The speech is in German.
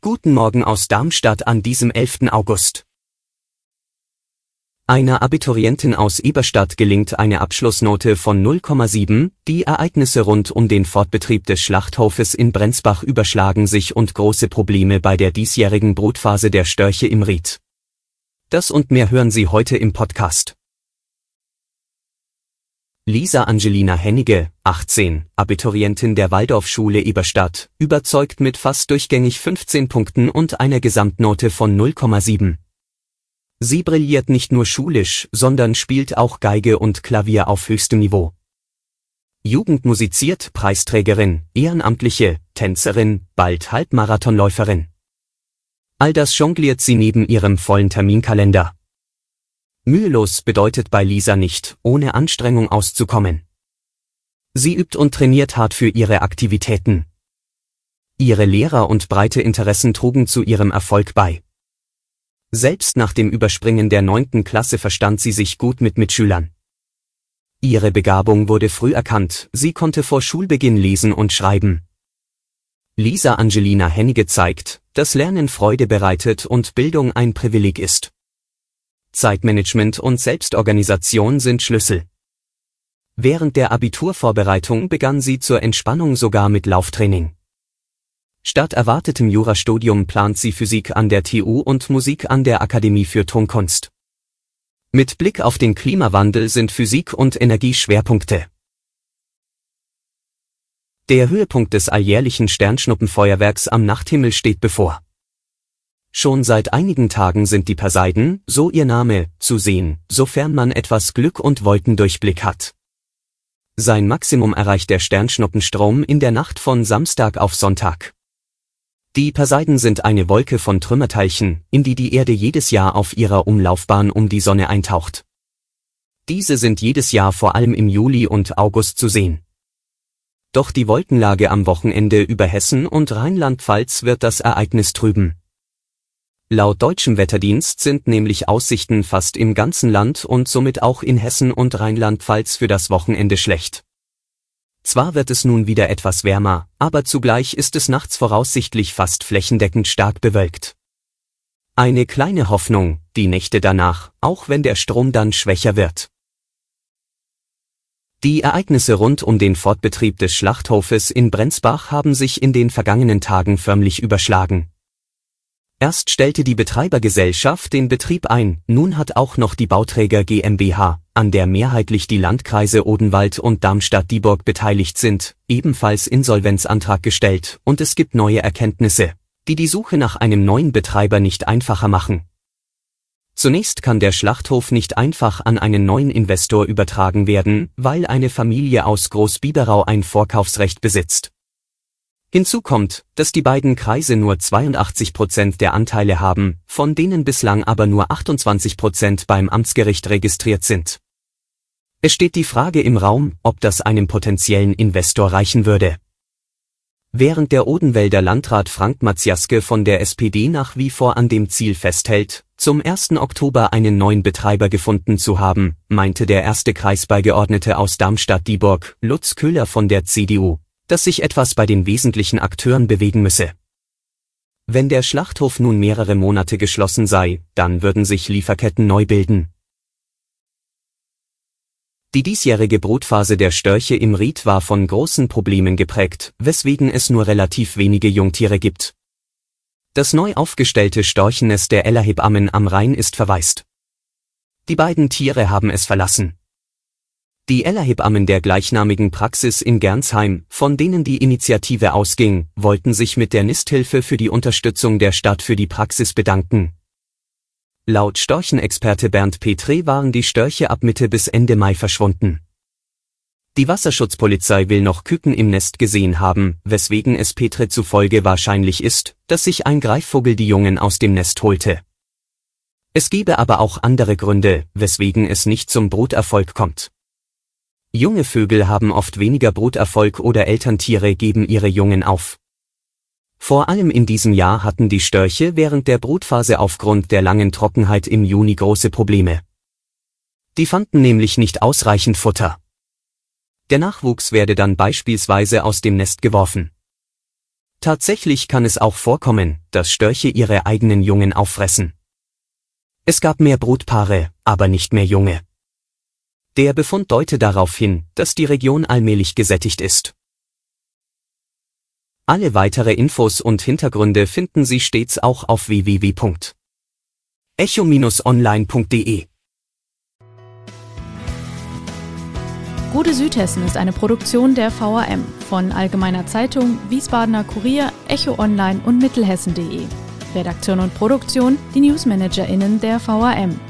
Guten Morgen aus Darmstadt an diesem 11. August. Einer Abiturientin aus Eberstadt gelingt eine Abschlussnote von 0,7. Die Ereignisse rund um den Fortbetrieb des Schlachthofes in Brenzbach überschlagen sich und große Probleme bei der diesjährigen Brutphase der Störche im Ried. Das und mehr hören Sie heute im Podcast. Lisa Angelina Hennige, 18, Abiturientin der Waldorfschule Eberstadt, überzeugt mit fast durchgängig 15 Punkten und einer Gesamtnote von 0,7. Sie brilliert nicht nur schulisch, sondern spielt auch Geige und Klavier auf höchstem Niveau. Jugend musiziert, Preisträgerin, Ehrenamtliche, Tänzerin, bald Halbmarathonläuferin. All das jongliert sie neben ihrem vollen Terminkalender. Mühelos bedeutet bei Lisa nicht, ohne Anstrengung auszukommen. Sie übt und trainiert hart für ihre Aktivitäten. Ihre Lehrer und breite Interessen trugen zu ihrem Erfolg bei. Selbst nach dem Überspringen der neunten Klasse verstand sie sich gut mit Mitschülern. Ihre Begabung wurde früh erkannt, sie konnte vor Schulbeginn lesen und schreiben. Lisa Angelina Hennige zeigt, dass Lernen Freude bereitet und Bildung ein Privileg ist. Zeitmanagement und Selbstorganisation sind Schlüssel. Während der Abiturvorbereitung begann sie zur Entspannung sogar mit Lauftraining. Statt erwartetem Jurastudium plant sie Physik an der TU und Musik an der Akademie für Tonkunst. Mit Blick auf den Klimawandel sind Physik und Energie Schwerpunkte. Der Höhepunkt des alljährlichen Sternschnuppenfeuerwerks am Nachthimmel steht bevor. Schon seit einigen Tagen sind die Perseiden, so ihr Name, zu sehen, sofern man etwas Glück und Wolkendurchblick hat. Sein Maximum erreicht der Sternschnuppenstrom in der Nacht von Samstag auf Sonntag. Die Perseiden sind eine Wolke von Trümmerteilchen, in die die Erde jedes Jahr auf ihrer Umlaufbahn um die Sonne eintaucht. Diese sind jedes Jahr vor allem im Juli und August zu sehen. Doch die Wolkenlage am Wochenende über Hessen und Rheinland-Pfalz wird das Ereignis trüben. Laut deutschem Wetterdienst sind nämlich Aussichten fast im ganzen Land und somit auch in Hessen und Rheinland-Pfalz für das Wochenende schlecht. Zwar wird es nun wieder etwas wärmer, aber zugleich ist es nachts voraussichtlich fast flächendeckend stark bewölkt. Eine kleine Hoffnung, die Nächte danach, auch wenn der Strom dann schwächer wird. Die Ereignisse rund um den Fortbetrieb des Schlachthofes in Brenzbach haben sich in den vergangenen Tagen förmlich überschlagen. Erst stellte die Betreibergesellschaft den Betrieb ein, nun hat auch noch die Bauträger GmbH, an der mehrheitlich die Landkreise Odenwald und Darmstadt-Dieburg beteiligt sind, ebenfalls Insolvenzantrag gestellt und es gibt neue Erkenntnisse, die die Suche nach einem neuen Betreiber nicht einfacher machen. Zunächst kann der Schlachthof nicht einfach an einen neuen Investor übertragen werden, weil eine Familie aus Großbiberau ein Vorkaufsrecht besitzt. Hinzu kommt, dass die beiden Kreise nur 82 Prozent der Anteile haben, von denen bislang aber nur 28 Prozent beim Amtsgericht registriert sind. Es steht die Frage im Raum, ob das einem potenziellen Investor reichen würde. Während der Odenwälder Landrat Frank Maciaske von der SPD nach wie vor an dem Ziel festhält, zum 1. Oktober einen neuen Betreiber gefunden zu haben, meinte der erste Kreisbeigeordnete aus Darmstadt-Dieburg, Lutz Köhler von der CDU, dass sich etwas bei den wesentlichen Akteuren bewegen müsse. Wenn der Schlachthof nun mehrere Monate geschlossen sei, dann würden sich Lieferketten neu bilden. Die diesjährige Brutphase der Störche im Ried war von großen Problemen geprägt, weswegen es nur relativ wenige Jungtiere gibt. Das neu aufgestellte Storchennest der Ellerhebammen am Rhein ist verwaist. Die beiden Tiere haben es verlassen. Die Ellerhebammen der gleichnamigen Praxis in Gernsheim, von denen die Initiative ausging, wollten sich mit der Nisthilfe für die Unterstützung der Stadt für die Praxis bedanken. Laut Storchenexperte Bernd Petre waren die Störche ab Mitte bis Ende Mai verschwunden. Die Wasserschutzpolizei will noch Küken im Nest gesehen haben, weswegen es Petre zufolge wahrscheinlich ist, dass sich ein Greifvogel die Jungen aus dem Nest holte. Es gebe aber auch andere Gründe, weswegen es nicht zum Bruterfolg kommt. Junge Vögel haben oft weniger Bruterfolg oder Elterntiere geben ihre Jungen auf. Vor allem in diesem Jahr hatten die Störche während der Brutphase aufgrund der langen Trockenheit im Juni große Probleme. Die fanden nämlich nicht ausreichend Futter. Der Nachwuchs werde dann beispielsweise aus dem Nest geworfen. Tatsächlich kann es auch vorkommen, dass Störche ihre eigenen Jungen auffressen. Es gab mehr Brutpaare, aber nicht mehr Junge. Der Befund deute darauf hin, dass die Region allmählich gesättigt ist. Alle weitere Infos und Hintergründe finden Sie stets auch auf www.echo-online.de. Gute Südhessen ist eine Produktion der VAM von Allgemeiner Zeitung, Wiesbadener Kurier, Echo Online und Mittelhessen.de. Redaktion und Produktion die NewsmanagerInnen der VAM.